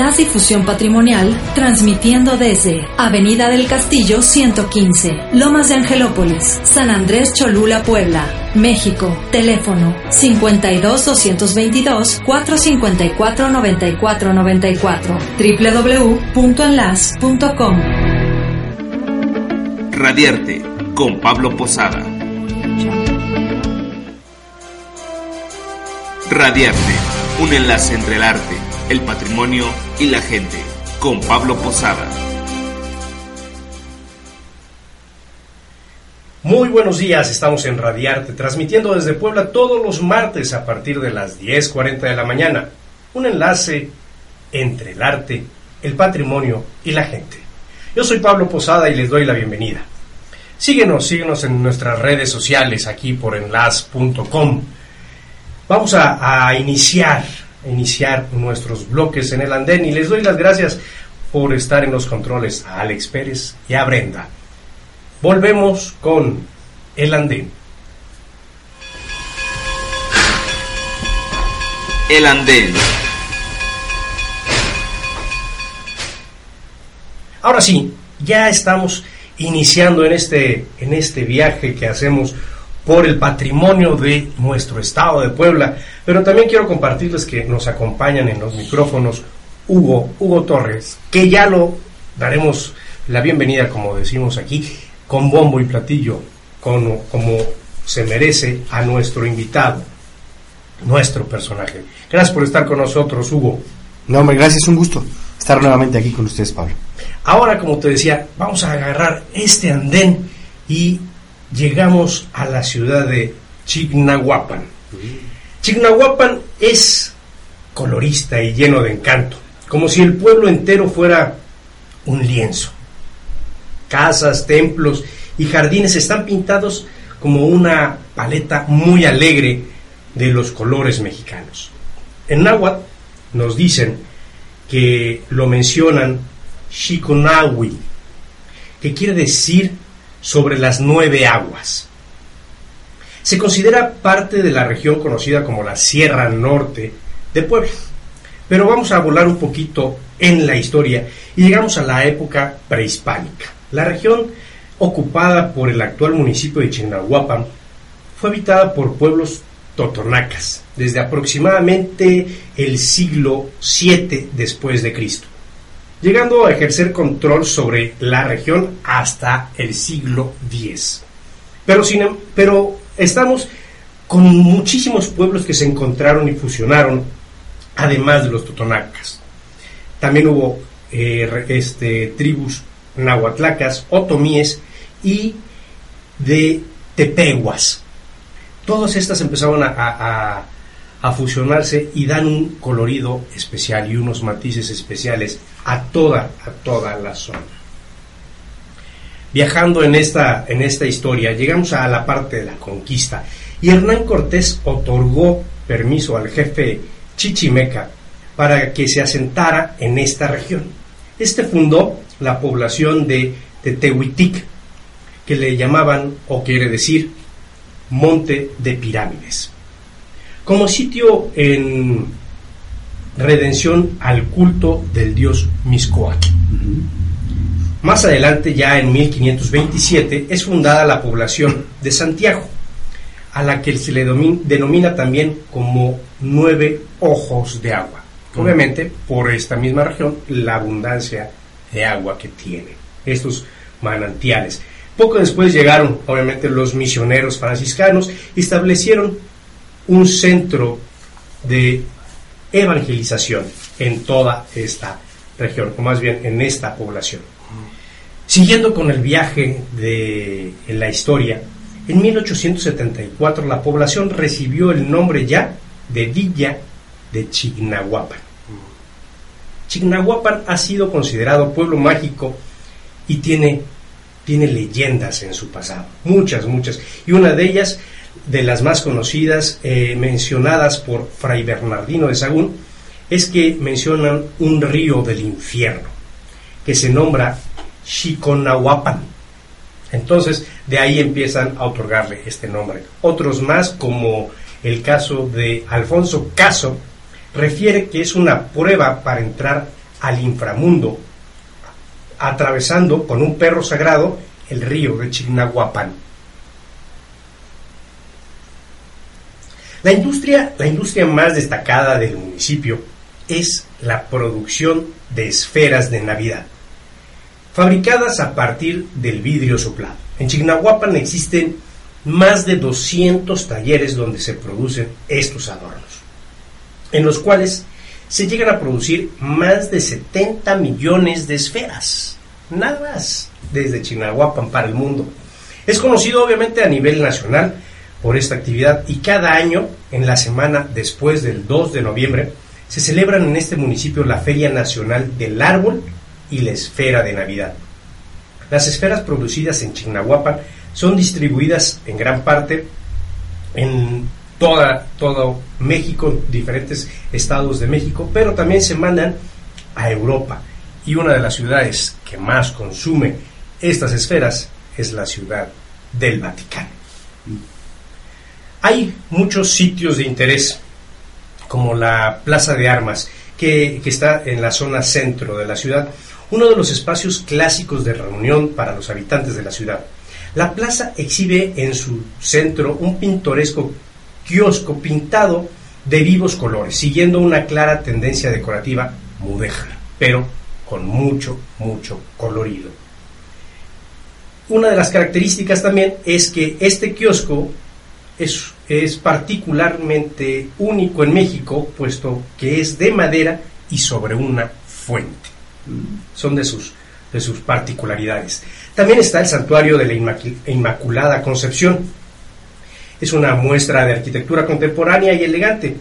Enlace y Fusión Patrimonial, transmitiendo desde Avenida del Castillo 115, Lomas de Angelópolis, San Andrés Cholula, Puebla, México. Teléfono 52 222 454 9494 www.enlace.com Radiarte con Pablo Posada. Radiarte, un enlace entre el arte el patrimonio y la gente, con Pablo Posada. Muy buenos días, estamos en Radiarte, transmitiendo desde Puebla todos los martes a partir de las 10.40 de la mañana. Un enlace entre el arte, el patrimonio y la gente. Yo soy Pablo Posada y les doy la bienvenida. Síguenos, síguenos en nuestras redes sociales aquí por enlace.com. Vamos a, a iniciar iniciar nuestros bloques en el andén y les doy las gracias por estar en los controles a Alex Pérez y a Brenda. Volvemos con el andén. El andén. Ahora sí, ya estamos iniciando en este, en este viaje que hacemos por el patrimonio de nuestro estado de Puebla, pero también quiero compartirles que nos acompañan en los micrófonos Hugo, Hugo Torres, que ya lo daremos la bienvenida, como decimos aquí, con bombo y platillo, como, como se merece a nuestro invitado, nuestro personaje. Gracias por estar con nosotros, Hugo. No, hombre, gracias, un gusto estar nuevamente aquí con ustedes, Pablo. Ahora, como te decía, vamos a agarrar este andén y llegamos a la ciudad de Chignahuapan. Chignahuapan es colorista y lleno de encanto, como si el pueblo entero fuera un lienzo. Casas, templos y jardines están pintados como una paleta muy alegre de los colores mexicanos. En náhuatl nos dicen que lo mencionan Shikonawi, que quiere decir sobre las nueve aguas. Se considera parte de la región conocida como la Sierra Norte de Puebla. Pero vamos a volar un poquito en la historia y llegamos a la época prehispánica. La región ocupada por el actual municipio de Chignahuapan fue habitada por pueblos totonacas desde aproximadamente el siglo VII después de Cristo llegando a ejercer control sobre la región hasta el siglo X. Em, pero estamos con muchísimos pueblos que se encontraron y fusionaron, además de los totonacas. También hubo eh, este, tribus nahuatlacas, otomíes y de tepehuas. Todas estas empezaron a fusionarse y dan un colorido especial y unos matices especiales a toda, a toda la zona. Viajando en esta, en esta historia, llegamos a la parte de la conquista y Hernán Cortés otorgó permiso al jefe Chichimeca para que se asentara en esta región. Este fundó la población de Tetehuitic, que le llamaban, o quiere decir, Monte de Pirámides como sitio en redención al culto del dios Miscoac. Más adelante, ya en 1527, es fundada la población de Santiago, a la que se le denomina también como nueve ojos de agua. Obviamente, por esta misma región, la abundancia de agua que tiene estos manantiales. Poco después llegaron, obviamente, los misioneros franciscanos y establecieron un centro de evangelización en toda esta región, o más bien en esta población. Siguiendo con el viaje de la historia, en 1874 la población recibió el nombre ya de Villa de Chignahuapan. Chignahuapan ha sido considerado pueblo mágico y tiene, tiene leyendas en su pasado, muchas, muchas. Y una de ellas, de las más conocidas, eh, mencionadas por Fray Bernardino de Sagún, es que mencionan un río del infierno, que se nombra Chiconahuapan. Entonces, de ahí empiezan a otorgarle este nombre. Otros más, como el caso de Alfonso Caso, refiere que es una prueba para entrar al inframundo, atravesando con un perro sagrado el río de Chignahuapan. La industria, la industria más destacada del municipio es la producción de esferas de Navidad, fabricadas a partir del vidrio soplado. En Chignahuapan existen más de 200 talleres donde se producen estos adornos, en los cuales se llegan a producir más de 70 millones de esferas, nada más, desde Chignahuapan para el mundo. Es conocido obviamente a nivel nacional por esta actividad y cada año, en la semana después del 2 de noviembre, se celebran en este municipio la Feria Nacional del Árbol y la Esfera de Navidad. Las esferas producidas en Chignahuapan son distribuidas en gran parte en toda, todo México, diferentes estados de México, pero también se mandan a Europa. Y una de las ciudades que más consume estas esferas es la ciudad del Vaticano. Hay muchos sitios de interés como la Plaza de Armas, que, está en la zona centro de la ciudad, uno de los espacios clásicos de reunión para los habitantes de la ciudad. La plaza exhibe en su centro un pintoresco kiosco pintado de vivos colores, siguiendo una clara tendencia decorativa mudeja, pero con mucho, mucho colorido. Una de las características también es que este kiosco es, es particularmente único en México, puesto que es de madera y sobre una fuente. Son de sus, de sus particularidades. También está el santuario de la Inmaculada Concepción. Es una muestra de arquitectura contemporánea y elegante,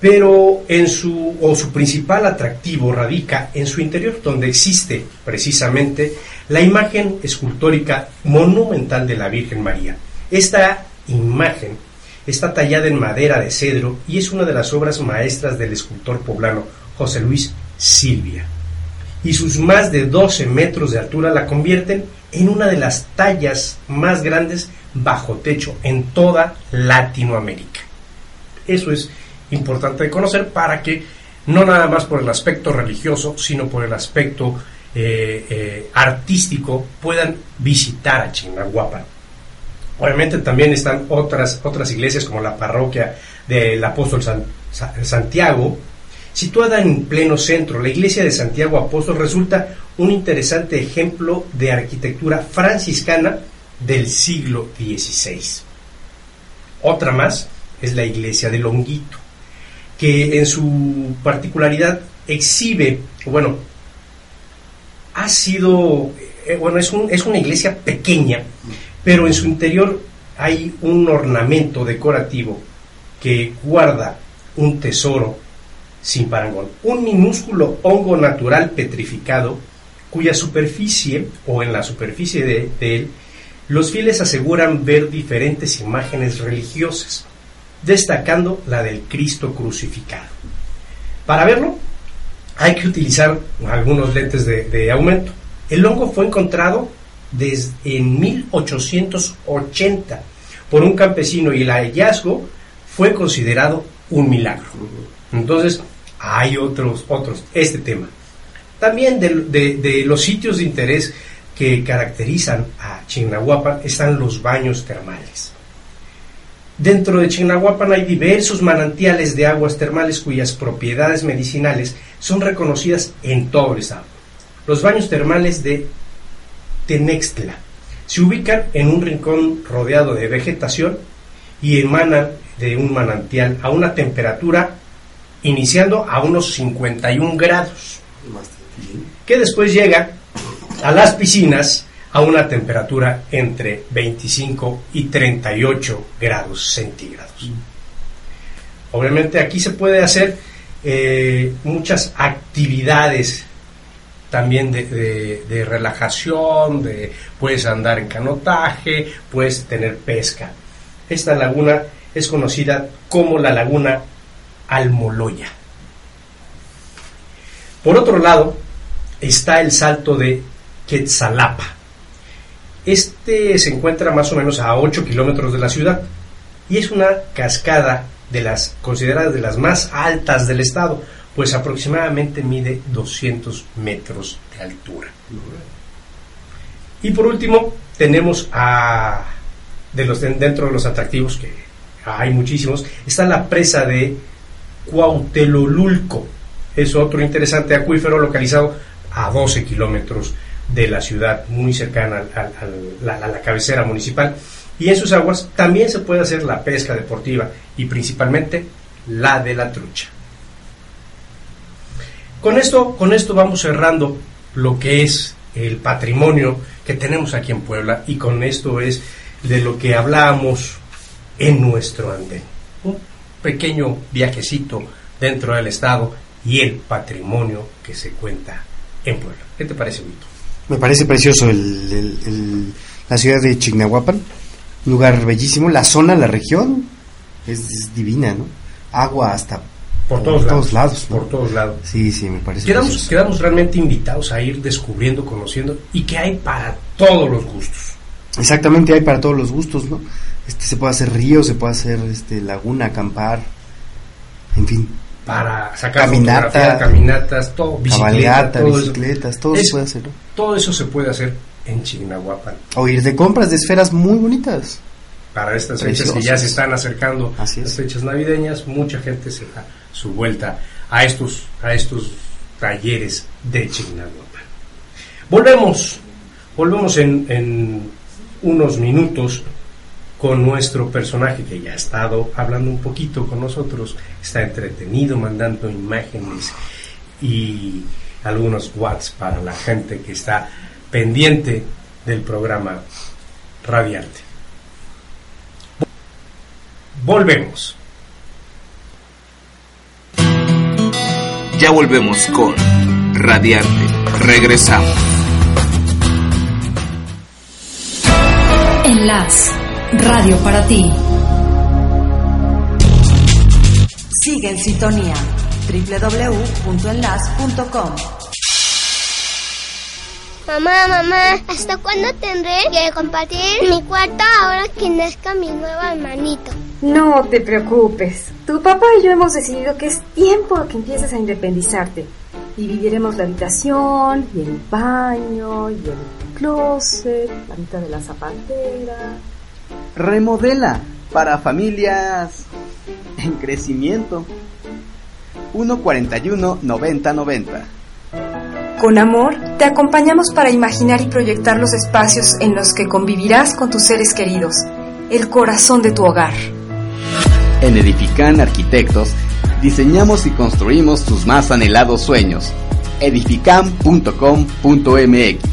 pero en su, o su principal atractivo radica en su interior, donde existe precisamente la imagen escultórica monumental de la Virgen María. Esta imagen está tallada en madera de cedro y es una de las obras maestras del escultor poblano José Luis Silvia. Y sus más de 12 metros de altura la convierten en una de las tallas más grandes bajo techo en toda Latinoamérica. Eso es importante de conocer para que no nada más por el aspecto religioso, sino por el aspecto eh, eh, artístico puedan visitar a Chignahuapan. Obviamente también están otras, otras iglesias como la parroquia del apóstol Santiago, situada en pleno centro. La iglesia de Santiago Apóstol resulta un interesante ejemplo de arquitectura franciscana del siglo XVI. Otra más es la iglesia de Longuito, que en su particularidad exhibe, bueno, ha sido, eh, bueno, es, un, es una iglesia pequeña, pero en su interior hay un ornamento decorativo que guarda un tesoro sin parangón, un minúsculo hongo natural petrificado cuya superficie o en la superficie de, él los fieles aseguran ver diferentes imágenes religiosas, destacando la del Cristo crucificado. Para verlo, hay que utilizar algunos lentes de, de aumento. El hongo fue encontrado desde en 1880 por un campesino y el hallazgo fue considerado un milagro. Entonces, hay otros, otros, este tema. También de, los sitios de interés que caracterizan a Chignahuapan están los baños termales. Dentro de Chignahuapan hay diversos manantiales de aguas termales cuyas propiedades medicinales son reconocidas en todo el estado. Los baños termales de Tenextla. Se ubican en un rincón rodeado de vegetación y emanan de un manantial a una temperatura iniciando a unos 51 grados, que después llega a las piscinas a una temperatura entre 25 y 38 grados centígrados. Obviamente aquí se puede hacer eh, muchas actividades también de, relajación, de, puedes andar en canotaje, puedes tener pesca. Esta laguna es conocida como la laguna Almoloya. Por otro lado, está el salto de Quetzalapa. Este se encuentra más o menos a 8 kilómetros de la ciudad y es una cascada de las consideradas de las más altas del estado, pues aproximadamente mide 200 metros de altura. Y por último, tenemos a de los dentro de los atractivos que hay muchísimos, está la presa de Cuautelolulco. Es otro interesante acuífero localizado a 12 kilómetros de la ciudad, muy cercana a la cabecera municipal. Y en sus aguas también se puede hacer la pesca deportiva y principalmente la de la trucha. Con esto, con esto vamos cerrando lo que es el patrimonio que tenemos aquí en Puebla y con esto es de lo que hablamos en nuestro andén. Un pequeño viajecito dentro del estado y el patrimonio que se cuenta en Puebla. ¿Qué te parece, Vito? Me parece precioso el- la ciudad de Chignahuapan, lugar bellísimo. La zona, la región es divina, ¿no? Agua hasta Por todos, lados, lados, ¿no? Por todos lados. Sí, sí, me parece Quedamos, precioso. quedamos realmente invitados a ir descubriendo, conociendo y que hay para todos los gustos. Exactamente, hay para todos los gustos, ¿no? Este, se puede hacer río, se puede hacer este, laguna, acampar, en fin, Para sacar Caminata. caminatas, todo, bicicleta, todo bicicletas, todo Eso. se puede hacer, ¿no? Todo eso se puede hacer en Chignahuapan. O ir de compras de esferas muy bonitas. Para estas fechas que ya se están acercando, Así las es. fechas navideñas, mucha gente se da su vuelta a estos, a estos talleres de Chignahuapan. Volvemos, volvemos en, en unos minutos con nuestro personaje que ya ha estado hablando un poquito con nosotros, está entretenido, mandando imágenes y algunos watts para la gente que está pendiente del programa Radiante. Volvemos. Ya volvemos con Radiante. Regresamos. Enlace. Radio para ti. Sigue en sintonía www.enlace.com. Mamá, mamá, ¿hasta cuándo tendré que compartir mi cuarto ahora que nazca mi nuevo hermanito? No te preocupes. Tu papá y yo hemos decidido que es tiempo que empieces a independizarte. Dividiremos la habitación, y el baño, y el closet, la mitad de la zapatera. Remodela para familias en crecimiento. 141 90 90. Con amor, te acompañamos para imaginar y proyectar los espacios en los que convivirás con tus seres queridos, el corazón de tu hogar. En Edifican Arquitectos diseñamos y construimos tus más anhelados sueños. edifican.com.mx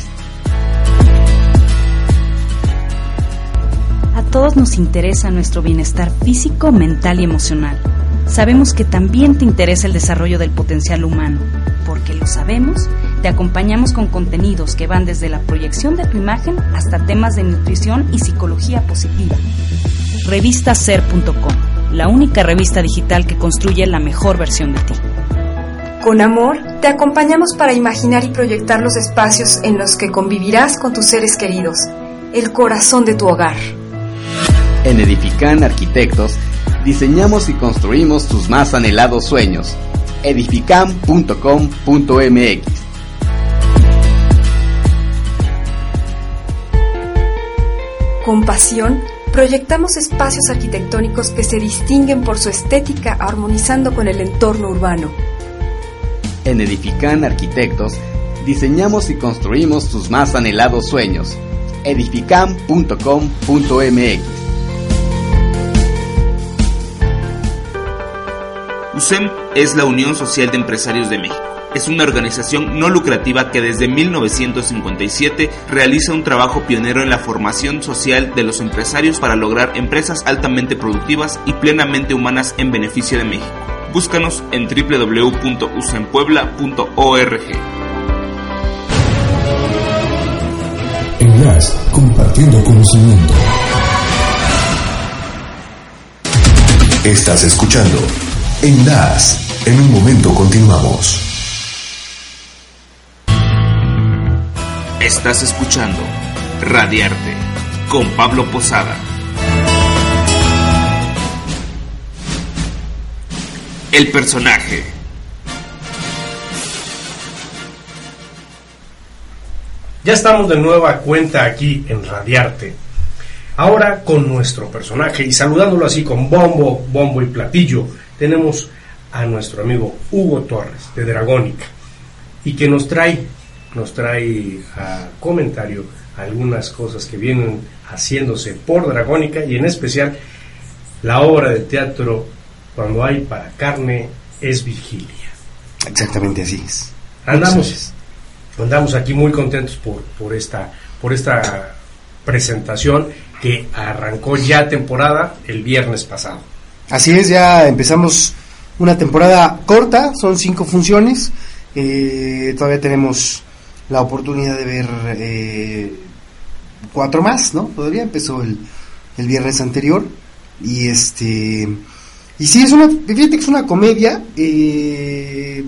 A todos nos interesa nuestro bienestar físico, mental y emocional. Sabemos que también te interesa el desarrollo del potencial humano. Porque lo sabemos, te acompañamos con contenidos que van desde la proyección de tu imagen hasta temas de nutrición y psicología positiva. Revistaser.com, la única revista digital que construye la mejor versión de ti. Con amor, te acompañamos para imaginar y proyectar los espacios en los que convivirás con tus seres queridos, el corazón de tu hogar. En Edifican Arquitectos diseñamos y construimos tus más anhelados sueños. edifican.com.mx Con pasión, proyectamos espacios arquitectónicos que se distinguen por su estética armonizando con el entorno urbano. En Edifican Arquitectos diseñamos y construimos tus más anhelados sueños. edifican.com.mx USEM es la Unión Social de Empresarios de México. Es una organización no lucrativa que desde 1957 realiza un trabajo pionero en la formación social de los empresarios para lograr empresas altamente productivas y plenamente humanas en beneficio de México. Búscanos en www.usenpuebla.org. Enlace, compartiendo conocimiento. Estás escuchando Enlace. En un momento continuamos. Estás escuchando Radiarte con Pablo Posada. El personaje. Ya estamos de nueva cuenta aquí en Radiarte. Ahora con nuestro personaje y saludándolo así con bombo, bombo y platillo, tenemos a nuestro amigo Hugo Torres de Dragónica y que nos trae, nos trae a comentario algunas cosas que vienen haciéndose por Dragónica y en especial la obra de teatro Cuando hay para carne es vigilia. Exactamente así es. Andamos, andamos aquí muy contentos por, por, esta, por esta presentación que arrancó ya temporada el viernes pasado. Así es, ya empezamos una temporada corta, son cinco funciones. Eh, todavía tenemos la oportunidad de ver eh, cuatro más, ¿no? Todavía empezó el, el viernes anterior. Y este. Y sí, es una. Fíjate que es una comedia eh,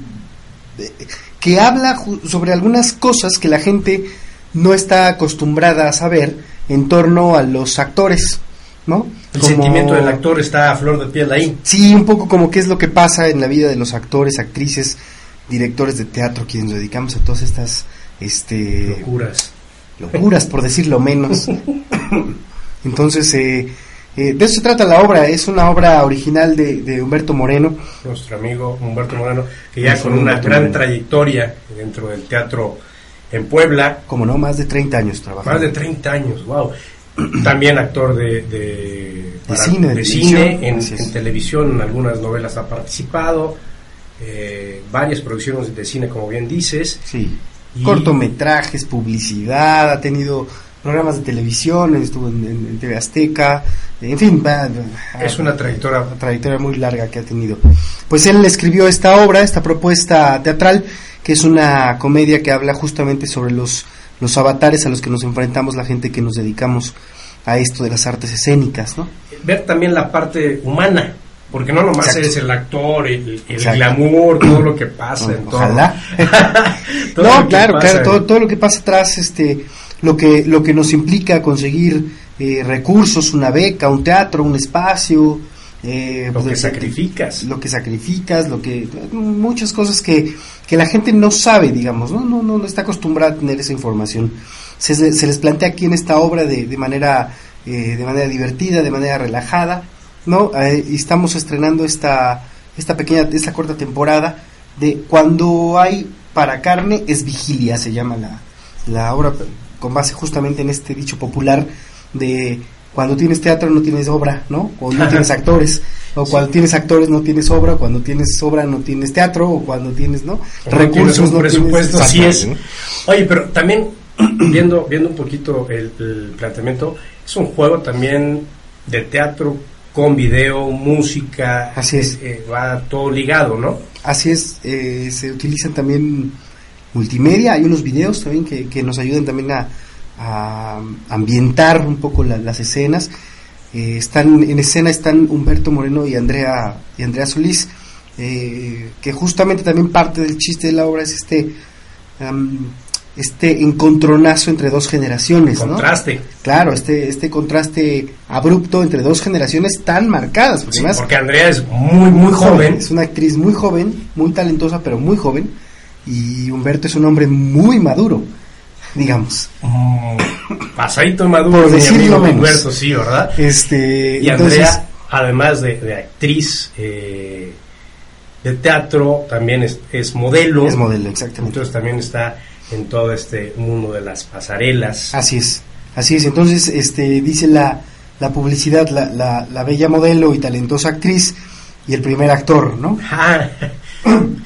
que habla sobre algunas cosas que la gente no está acostumbrada a saber en torno a los actores, ¿no? El sentimiento del actor está a flor de piel ahí. Sí, un poco como qué es lo que pasa en la vida de los actores, actrices, directores de teatro, quienes nos dedicamos a todas estas este locuras. Locuras, por decirlo menos. Entonces, eh, eh, de eso se trata la obra, es una obra original de, de Humberto Moreno. Nuestro amigo Humberto Moreno, que ya con una gran Moreno. trayectoria dentro del teatro en Puebla. Como no, más de 30 años trabajando. Más de 30 años, wow. También actor de, de, cine, de cine en, en, televisión, en algunas novelas ha participado, eh, varias producciones de cine, como bien dices. Sí. Y... Cortometrajes, publicidad, ha tenido programas de televisión, estuvo en, en, en TV Azteca, en fin, es una trayectoria. una trayectoria muy larga que ha tenido. Pues él escribió esta obra, esta propuesta teatral, que es una comedia que habla justamente sobre los, los avatares a los que nos enfrentamos la gente que nos dedicamos a esto de las artes escénicas, ¿no? Ver también la parte humana, porque no nomás Exacto. eres el actor, el, el glamour, todo lo que pasa. No, ojalá. no, claro, claro, todo, todo lo que pasa atrás, este, lo que, lo que nos implica conseguir eh, recursos, una beca, un teatro, un espacio. Eh, lo que sacrificas. Lo que sacrificas, lo que. muchas cosas que, que la gente no sabe, digamos, ¿no? No, no, no está acostumbrada a tener esa información. Se, se les plantea aquí en esta obra de, de manera eh, de manera divertida, de manera relajada, ¿no? Eh, y estamos estrenando esta, esta pequeña, esta corta temporada de Cuando hay para carne es vigilia, se llama la, la obra, con base justamente en este dicho popular de cuando tienes teatro no tienes obra, ¿no? O no tienes actores, o cuando sí. tienes actores no tienes obra, cuando tienes obra no tienes teatro, o cuando tienes, ¿no? O Recursos, no presupuesto, tienes... así es. Oye, pero también viendo viendo un poquito el, el, planteamiento, es un juego también de teatro con video, música, así es, eh, va todo ligado, ¿no? Así es, eh, se utilizan también multimedia, hay unos videos también que, que nos ayudan también a a ambientar un poco la, las escenas. Eh, están en escena están Humberto Moreno y Andrea y Andrea Solís, eh, que justamente también parte del chiste de la obra es este um, este encontronazo entre dos generaciones, contraste. ¿no? Claro, este este contraste abrupto entre dos generaciones tan marcadas, porque, sí, además, porque Andrea es muy muy joven, es una actriz muy joven, muy talentosa, pero muy joven, y Humberto es un hombre muy maduro digamos. Oh, pasadito maduro, por decirlo menos. Humberto, sí, ¿verdad? Este, y Andrea, además de, de actriz eh, de teatro, también es, es, modelo. Es modelo, exactamente. Entonces también está en todo este mundo de las pasarelas. Así es, así es. Entonces, este, dice la, la publicidad, la, la, la bella modelo y talentosa actriz y el primer actor, ¿no?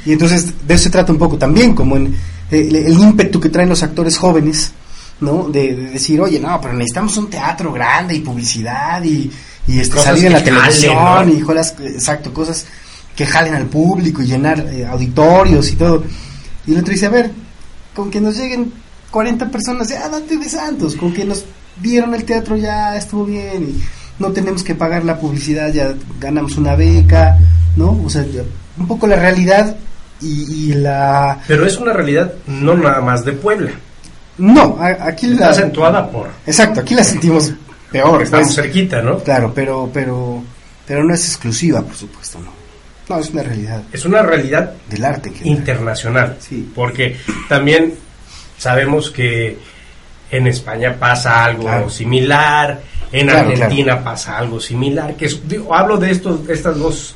y entonces de eso se trata un poco también, como en el, el, ímpetu que traen los actores jóvenes, ¿no? De, de, decir, oye, no, pero necesitamos un teatro grande y publicidad y, y este, salir en la televisión ¿no? y jolas, exacto, cosas que jalen al público y llenar eh, auditorios y todo. Y el otro dice, a ver, con que nos lleguen 40 personas, ya date de santos, con que nos vieron el teatro ya estuvo bien y no tenemos que pagar la publicidad, ya ganamos una beca, ¿no? O sea, un poco la realidad y, y la... Pero es una realidad no nada más de Puebla. No, aquí Está la... acentuada por... Exacto, aquí la sentimos peor. Estamos pues. cerquita, ¿no? Claro, pero, pero, pero no es exclusiva, por supuesto, no. No, es una realidad Es una realidad del arte. Que internacional. Sí. Porque también sabemos que en España pasa algo Claro. similar, en Claro, Argentina pasa algo similar. Que es- digo, hablo de estos, estas dos,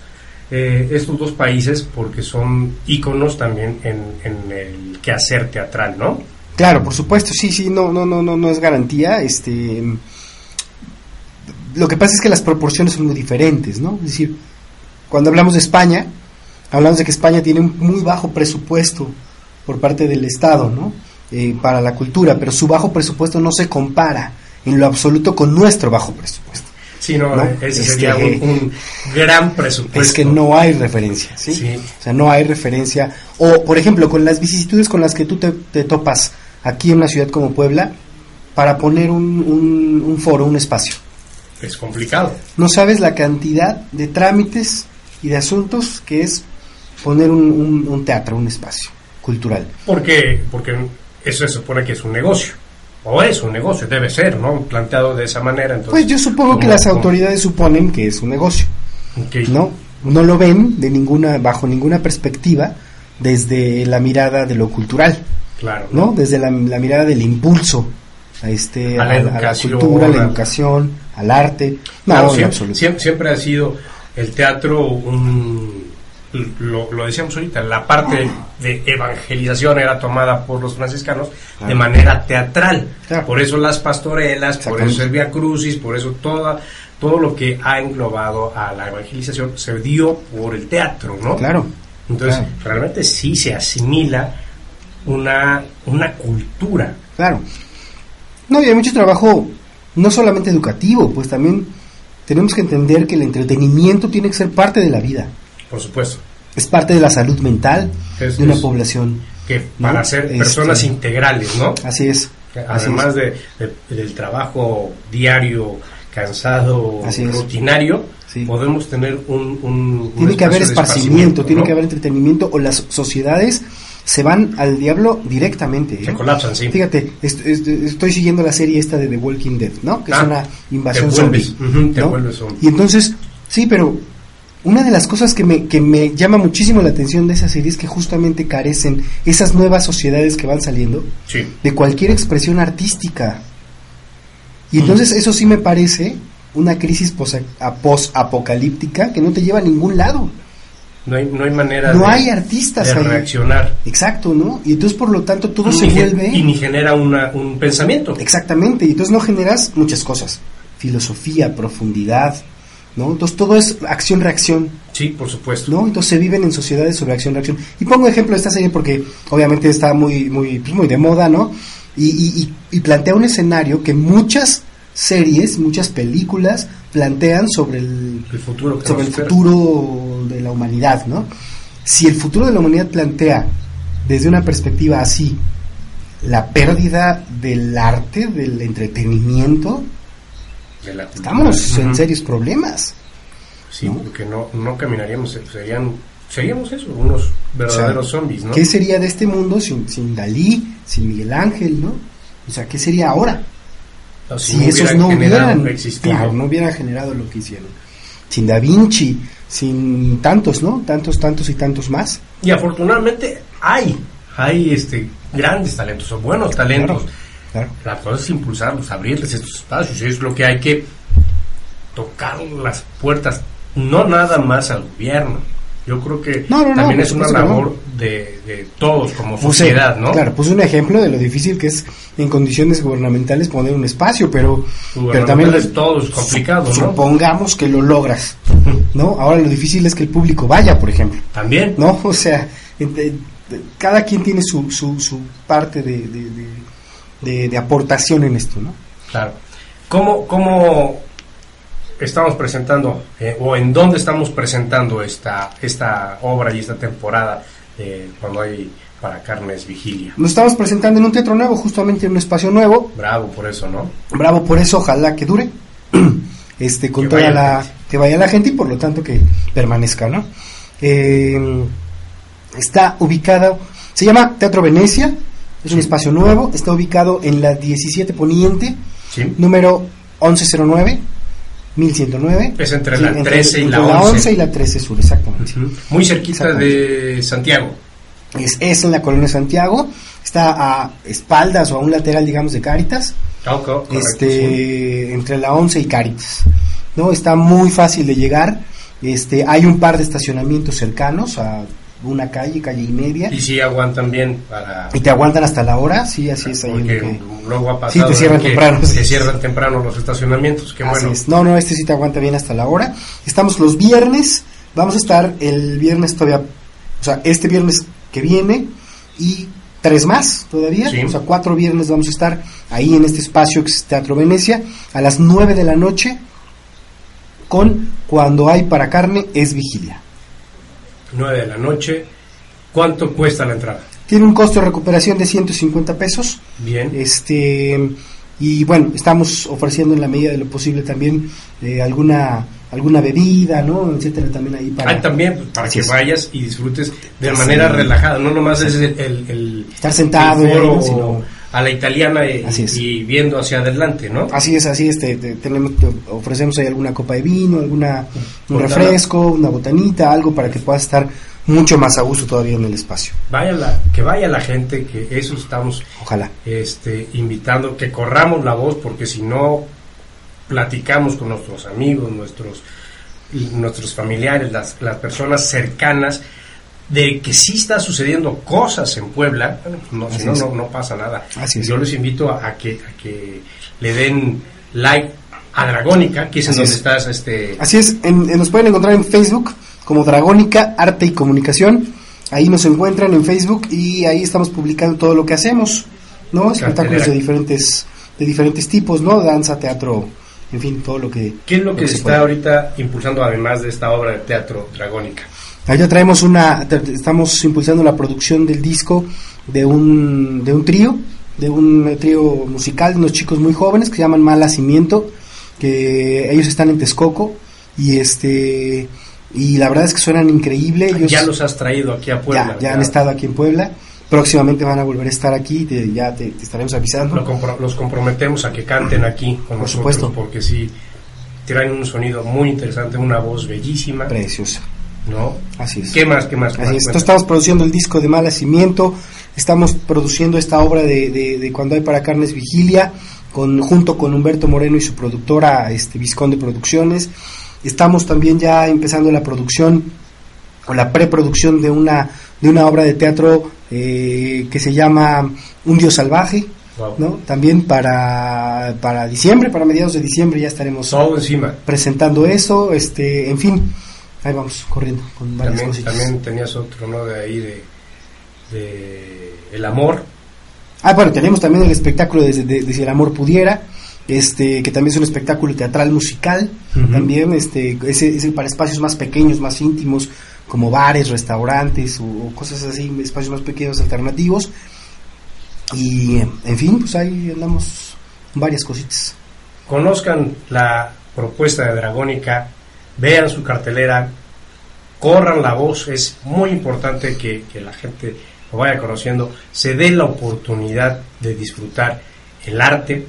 eh, estos dos países porque son íconos también en, en el quehacer teatral, ¿no? Claro, por supuesto, sí, sí, no, no, no, no, no es garantía. Este, lo que pasa es que las proporciones son muy diferentes, ¿no? Es decir, cuando hablamos de España, hablamos de que España tiene un muy bajo presupuesto por parte del Estado, ¿no? Eh, para la cultura, pero su bajo presupuesto no se compara en lo absoluto con nuestro bajo presupuesto. Sí, no, ¿No? ese sería un, un gran presupuesto. Es que no hay referencia, ¿sí? Sí. O sea, no hay referencia. O, por ejemplo, con las vicisitudes con las que tú te, te topas aquí en una ciudad como Puebla, para poner un, un- un foro, un espacio. Es complicado. No sabes la cantidad de trámites y de asuntos que es poner un, un- un teatro, un espacio cultural. Porque, porque eso se supone que es un negocio. O es un negocio, debe ser, ¿no? Planteado de esa manera. Entonces, Pues yo supongo que ¿cómo- las cómo- autoridades suponen que es un negocio. Ok. ¿no? No lo ven de ninguna, bajo ninguna perspectiva desde la mirada de lo cultural. Claro. ¿no? Desde la, la mirada del impulso a este A la a, a educación, cultura, a la educación, al arte. No, Claro, siempre, siempre ha sido el teatro un lo, lo decíamos ahorita, la parte de evangelización era tomada por los franciscanos de manera teatral. Claro. Por eso las pastorelas, por eso el Via Crucis, por eso toda, todo lo que ha englobado a la evangelización se dio por el teatro, ¿no? Claro. Entonces, claro. realmente sí se asimila una, una cultura. Claro. No, y hay mucho trabajo, no solamente educativo, pues también tenemos que entender que el entretenimiento tiene que ser parte de la vida. Por supuesto. Es parte de la salud mental Es- de una es- población. Que ¿no? para ser Este, personas integrales, ¿no? Así es. así Además es. de, de- del trabajo diario, cansado, Así es. rutinario, Sí. podemos tener un... un- un tiene que haber esparcimiento, tiene que haber entretenimiento o las sociedades se van al diablo directamente. ¿eh? Se colapsan, sí. Fíjate, est- est- estoy siguiendo la serie esta de The Walking Dead, ¿no? Que Ah, es una invasión zombie. ujú, te ¿no? vuelves zombie. Y entonces, sí, pero una de las cosas que me, que me llama muchísimo la atención de esa serie es que justamente carecen esas nuevas sociedades que van saliendo Sí. de cualquier expresión artística. Y entonces eso sí me parece una crisis posa- a- post-apocalíptica que no te lleva a ningún lado. No hay, no hay manera No de, hay artistas de reaccionar. Exacto, ¿no? Y entonces por lo tanto todo Y se vuelve... Y ni genera una, un pensamiento. Exactamente, y entonces no generas muchas cosas. Filosofía, profundidad, ¿no? Entonces todo es acción-reacción, Sí, por supuesto. ¿no? Entonces se viven en sociedades sobre acción-reacción. Y pongo ejemplo de esta serie porque obviamente está muy, muy, pues muy de moda, ¿no? Y- y- y plantea un escenario que muchas series, muchas películas plantean sobre el, El futuro sobre el futuro de la humanidad, ¿no? Si el futuro de la humanidad plantea desde una perspectiva así la pérdida del arte, del entretenimiento, de la cultura. estamos en serios problemas. Sí, porque no, no caminaríamos, serían, seríamos eso, unos verdaderos O sea, zombies, ¿no? ¿Qué sería de este mundo sin, sin Dalí, sin Miguel Ángel, no? O sea, ¿qué sería ahora? Si Si, no esos no hubieran, existido. claro, no hubieran generado lo que hicieron. Sin Da Vinci, sin tantos, ¿no? Tantos, tantos y tantos más. Y afortunadamente hay, hay este grandes talentos o buenos talentos. Claro. La cosa es impulsarlos, abrirles estos espacios. Es lo que hay que tocar las puertas, no nada más al gobierno. Yo creo que No, no, no, también es una labor de, de todos como Puse- sociedad, ¿no? Claro, puse un ejemplo de lo difícil que es en condiciones gubernamentales poner un espacio, pero, pero también es todo es complicado, ¿no? supongamos que lo logras, ¿no? Ahora lo difícil es que el público vaya, por ejemplo. También. ¿No? O sea, ent- eh, cada quien tiene su, su, su parte de- de- de aportación en esto, ¿no? Claro. ¿Cómo, cómo estamos presentando eh, o en dónde estamos presentando esta, esta obra y esta temporada de cuando hay para carnes vigilia. Nos estamos presentando en un teatro nuevo, justamente en un espacio nuevo. Bravo por eso, ¿no? Bravo por eso, ojalá que dure. este con Que toda vaya la que vaya la gente y por lo tanto que permanezca, ¿no? Eh, está ubicado, se llama Teatro Venecia, es un espacio nuevo, está ubicado en la 17 Poniente, Sí. número 1109, 1109. Es entre Sí, la 13 y la entre 11. y la 13 sur, exactamente. Muy cerquita Exactamente. de Santiago. Es, es en la colonia Santiago, está a espaldas o a un lateral, digamos, de Cáritas, Ah, co- correcto, sí. este, entre la 11 y Cáritas. ¿no? Está muy fácil de llegar, este, hay un par de estacionamientos cercanos a una calle, calle y media, Y sí aguantan bien para... y te aguantan hasta la hora, sí, así es ahí Porque que- luego ha Sí, pasado te cierran temprano, te sí. cierran temprano los estacionamientos. Qué bueno. es. No, no, este sí te aguanta bien hasta la hora. Estamos los viernes, vamos a estar el viernes todavía, o sea, este viernes que viene y tres más todavía, Sí. o sea, cuatro viernes vamos a estar ahí en este espacio que es Teatro Venecia a las nueve de la noche con Cuando hay para carne es vigilia. 9 de la noche. ¿Cuánto cuesta la entrada? Tiene un costo de recuperación de 150 pesos. Bien. Este y bueno, estamos ofreciendo en la medida de lo posible también eh, alguna alguna bebida, ¿no? etcétera también ahí para Ah, también pues, para que es. vayas y disfrutes de Sí. manera relajada, no nomás es el, el- el- Estar sentado el foro sino- a la italiana y, viendo hacia adelante, ¿no? Así es, así es, te- te- tenemos, te ofrecemos ahí alguna copa de vino, alguna un refresco, una botanita, algo para que puedas estar mucho más a gusto todavía en el espacio. Vaya la, que vaya la gente, que eso estamos Ojalá. este, invitando, que corramos la voz, porque si no platicamos con nuestros amigos, nuestros, nuestros familiares, las, las personas cercanas, de que sí está sucediendo cosas en Puebla, bueno, no, si no, no, no pasa nada. Así. Yo les invito a, a que, a que le den like a Dragónica, que es en Así donde es. estás este, Así es, en- en- nos pueden encontrar en Facebook como Dragónica Arte y Comunicación. Ahí nos encuentran en Facebook y ahí estamos publicando todo lo que hacemos, ¿no? Espectáculos de diferentes de diferentes tipos, ¿no? Danza, teatro, en fin, todo lo que ¿Qué es lo que se se está puede. ahorita impulsando además de esta obra de teatro Dragónica? Allá traemos una, estamos impulsando la producción del disco de un, de un trío, de un trío musical de unos chicos muy jóvenes que se llaman Mal Nacimiento, que ellos están en Texcoco y este y la verdad es que suenan increíble. Ellos ya los has traído aquí a Puebla. ya, ya han estado aquí en Puebla. Próximamente van a volver a estar aquí, te- ya te, te estaremos avisando. Lo compro- los comprometemos a que canten aquí con Por nosotros, supuesto. porque sí traen un sonido muy interesante, una voz bellísima, Preciosa. ¿No? Así es. ¿Qué más? ¿Qué más? ¿Qué Así más? es. Cuenta. Entonces estamos produciendo el disco de Mal Nacimiento, estamos produciendo esta obra de, de- de Cuando hay para carnes Vigilia, con, junto con Humberto Moreno y su productora este, Visconde Producciones. Estamos también ya empezando la producción o la preproducción de una, de una obra de teatro eh, que se llama Un Dios Salvaje. Wow. ¿no? También para, para diciembre, para mediados de diciembre ya estaremos Todo encima. presentando eso, este, en fin, ahí vamos corriendo con varias También, cositas. también tenías otro, ¿no? De ahí de, de El Amor. Ah, bueno, tenemos también el espectáculo de, de- de Si el amor pudiera, este, que también es un espectáculo teatral musical, también, este, ese, ese para espacios más pequeños, más íntimos, como bares, restaurantes o, o cosas así, espacios más pequeños alternativos. Y, en fin, pues ahí andamos varias cositas. Conozcan la propuesta de Dragónica, vean su cartelera, corran la voz, es muy importante que, que la gente lo vaya conociendo, se dé la oportunidad de disfrutar el arte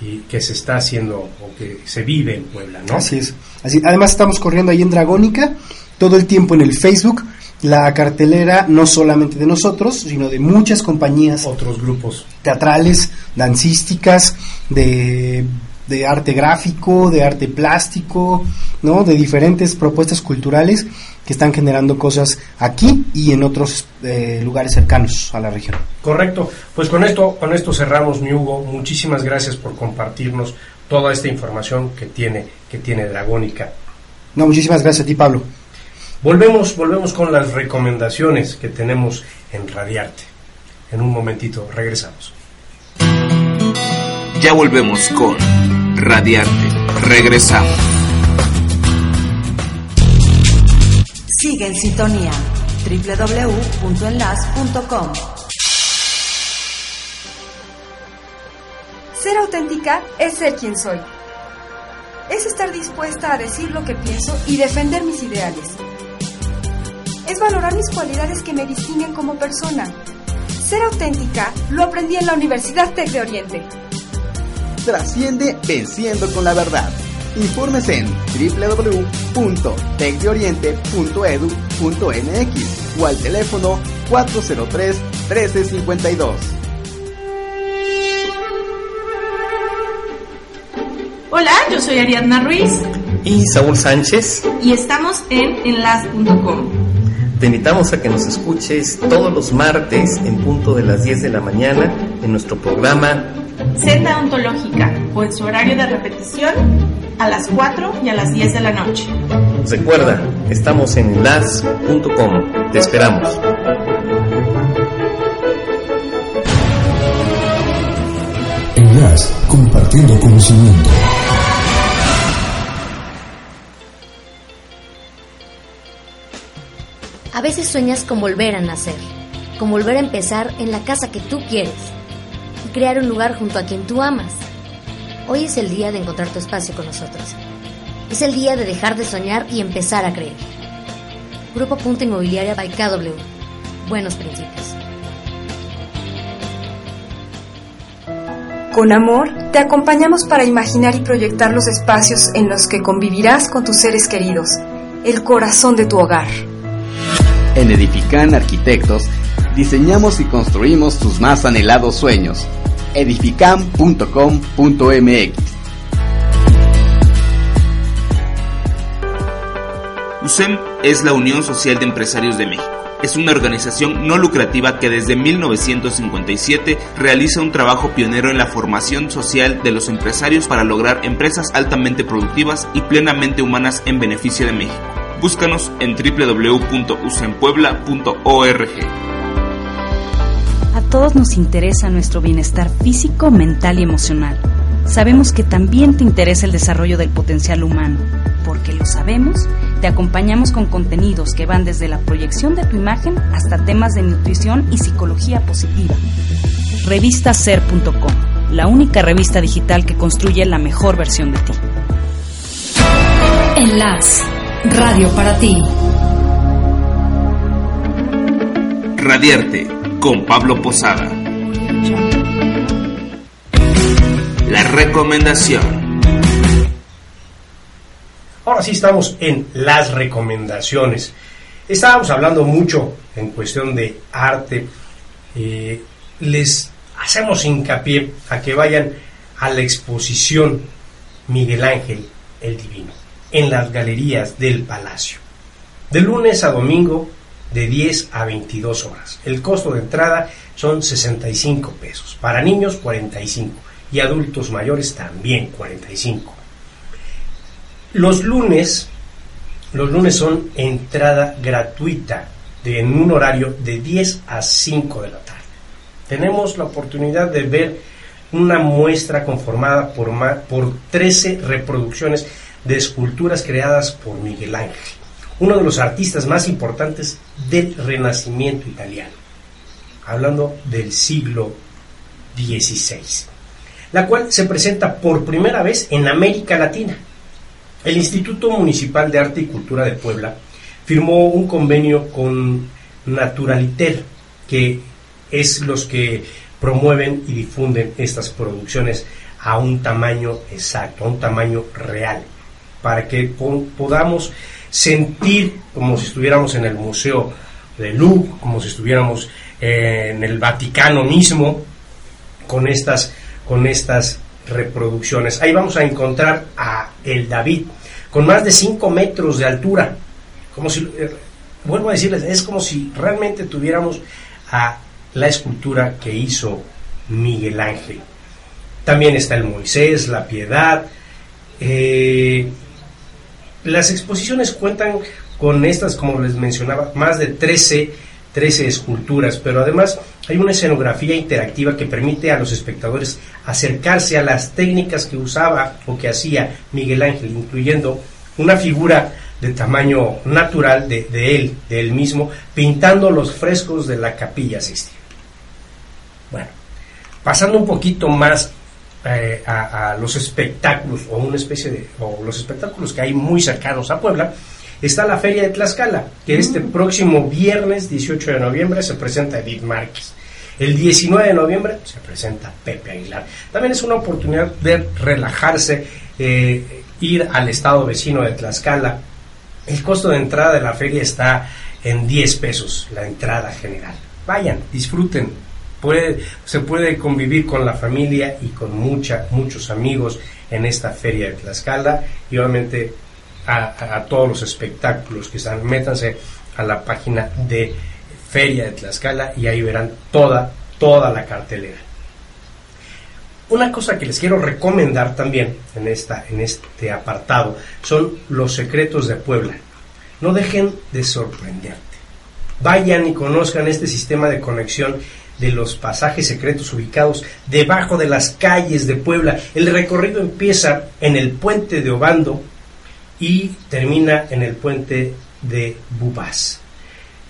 y que se está haciendo o que se vive en Puebla, ¿no? Así es. Así, además estamos corriendo ahí en Dragónica todo el tiempo en el Facebook la cartelera no solamente de nosotros, sino de muchas compañías Otros grupos. teatrales, dancísticas, de, de arte gráfico, de arte plástico, ¿no? De diferentes propuestas culturales que están generando cosas aquí y en otros eh, lugares cercanos a la región. Correcto. Pues con esto, con esto cerramos, mi Hugo. Muchísimas gracias por compartirnos toda esta información que tiene, que tiene Dragónica. No, muchísimas gracias a ti, Pablo. Volvemos, volvemos con las recomendaciones que tenemos en Radiarte. En un momentito regresamos. Ya volvemos con Radiarte. Regresamos. Sigue en sintonía www.enlace.com. Ser auténtica es ser quien soy. Es estar dispuesta a decir lo que pienso y defender mis ideales. Es valorar mis cualidades que me distinguen como persona. Ser auténtica lo aprendí en la Universidad Tec de Oriente. Trasciende venciendo con la verdad. Informes en www.tecdeoriente.edu.mx o al teléfono 403 1352. Hola, yo soy Ariadna Ruiz y Saúl Sánchez y estamos en enlace.com. Te invitamos a que nos escuches todos los martes en punto de las 10 de la mañana en nuestro programa Senda Ontológica o en su horario de repetición a las 4 y a las 10 de la noche. Recuerda, estamos en enlace.com. Te esperamos. Enlace, compartiendo conocimiento. A veces sueñas con volver a nacer, con volver a empezar en la casa que tú quieres crear un lugar junto a quien tú amas. Hoy es el día de encontrar tu espacio con nosotros. Es el día de dejar de soñar y empezar a creer. Grupo Punta Inmobiliaria by KW. Buenos principios. Con amor, te acompañamos para imaginar y proyectar los espacios en los que convivirás con tus seres queridos, el corazón de tu hogar. En Edifican Arquitectos, diseñamos y construimos tus más anhelados sueños. edifican.com.mx USEM es la Unión Social de Empresarios de México. Es una organización no lucrativa que desde 1957 realiza un trabajo pionero en la formación social de los empresarios para lograr empresas altamente productivas y plenamente humanas en beneficio de México. Búscanos en www.usempuebla.org. A todos nos interesa nuestro bienestar físico, mental y emocional. Sabemos que también te interesa el desarrollo del potencial humano. Porque lo sabemos, te acompañamos con contenidos que van desde la proyección de tu imagen hasta temas de nutrición y psicología positiva. Revistaser.com, la única revista digital que construye la mejor versión de ti. Enlace. Radio para ti. Radiarte con Pablo Posada. La recomendación. Ahora sí estamos en las recomendaciones. Estábamos hablando mucho en cuestión de arte. Eh, les hacemos hincapié a que vayan a la exposición Miguel Ángel el Divino en las galerías del Palacio. De lunes a domingo de 10 a 22 horas. El costo de entrada son 65 pesos. Para niños 45 y adultos mayores también 45. Los lunes, los lunes son entrada gratuita de, en un horario de 10 a 5 de la tarde. Tenemos la oportunidad de ver una muestra conformada por, por 13 reproducciones de esculturas creadas por Miguel Ángel, uno de los artistas más importantes del Renacimiento italiano, hablando del siglo XVI, la cual se presenta por primera vez en América Latina. El Instituto Municipal de Arte y Cultura de Puebla firmó un convenio con Naturaliter, que es los que promueven y difunden estas producciones a un tamaño exacto, a un tamaño real para que podamos sentir como si estuviéramos en el Museo de Louvre, como si estuviéramos en el Vaticano mismo, con estas, con estas reproducciones. Ahí vamos a encontrar a el David, con más de 5 metros de altura. Como eh, vuelvo a decirles, es como si realmente tuviéramos a la escultura que hizo Miguel Ángel. También está el Moisés, la Piedad, eh, las exposiciones cuentan con estas, como les mencionaba, más de 13 13 esculturas, pero además hay una escenografía interactiva que permite a los espectadores acercarse a las técnicas que usaba o que hacía Miguel Ángel, incluyendo una figura de tamaño natural de, él, de él mismo, pintando los frescos de la capilla Sistina. Bueno, pasando un poquito más eh, a, a, los espectáculos o una especie de o los espectáculos que hay muy cercanos a Puebla está la feria de Tlaxcala que este próximo viernes 18 de noviembre se presenta Edith Márquez. El 19 de noviembre se presenta Pepe Aguilar. También es una oportunidad de relajarse eh, ir al estado vecino de Tlaxcala. El costo de entrada de la feria está en 10 pesos la entrada general. Vayan disfruten Se puede convivir con la familia y con mucha, muchos amigos en esta feria de Tlaxcala y obviamente a, a, todos los espectáculos que están, métanse a la página de Feria de Tlaxcala y ahí verán toda, toda la cartelera. Una cosa que les quiero recomendar también en, esta, en este apartado son los secretos de Puebla. No dejen de sorprenderte. Vayan y conozcan este sistema de conexión de los pasajes secretos ubicados debajo de las calles de Puebla. El recorrido empieza en el puente de Obando y termina en el puente de Bubás.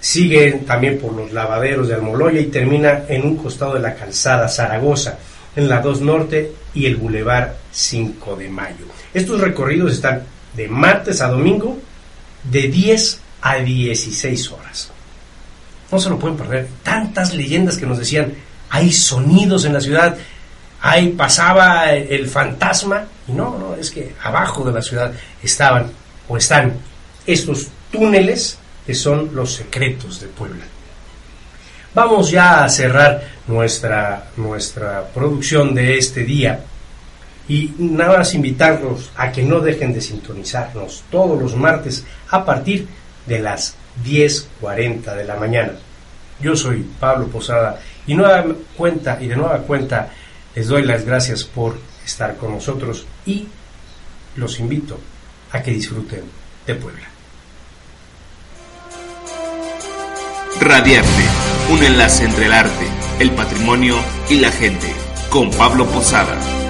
Sigue también por los lavaderos de Almoloya y termina en un costado de la calzada Zaragoza, en la 2 Norte y el Boulevard 5 de Mayo. Estos recorridos están de martes a domingo de 10 a 16 horas no se lo pueden perder. Tantas leyendas que nos decían, hay sonidos en la ciudad, ahí pasaba el fantasma, y no, no, es que abajo de la ciudad estaban o están estos túneles que son los secretos de Puebla. Vamos ya a cerrar nuestra, nuestra producción de este día y nada más invitarlos a que no dejen de sintonizarnos todos los martes a partir de las 10.40 de la mañana. Yo soy Pablo Posada y nueva cuenta y de nueva cuenta les doy las gracias por estar con nosotros y los invito a que disfruten de Puebla. Radiarte, un enlace entre el arte, el patrimonio y la gente, con Pablo Posada.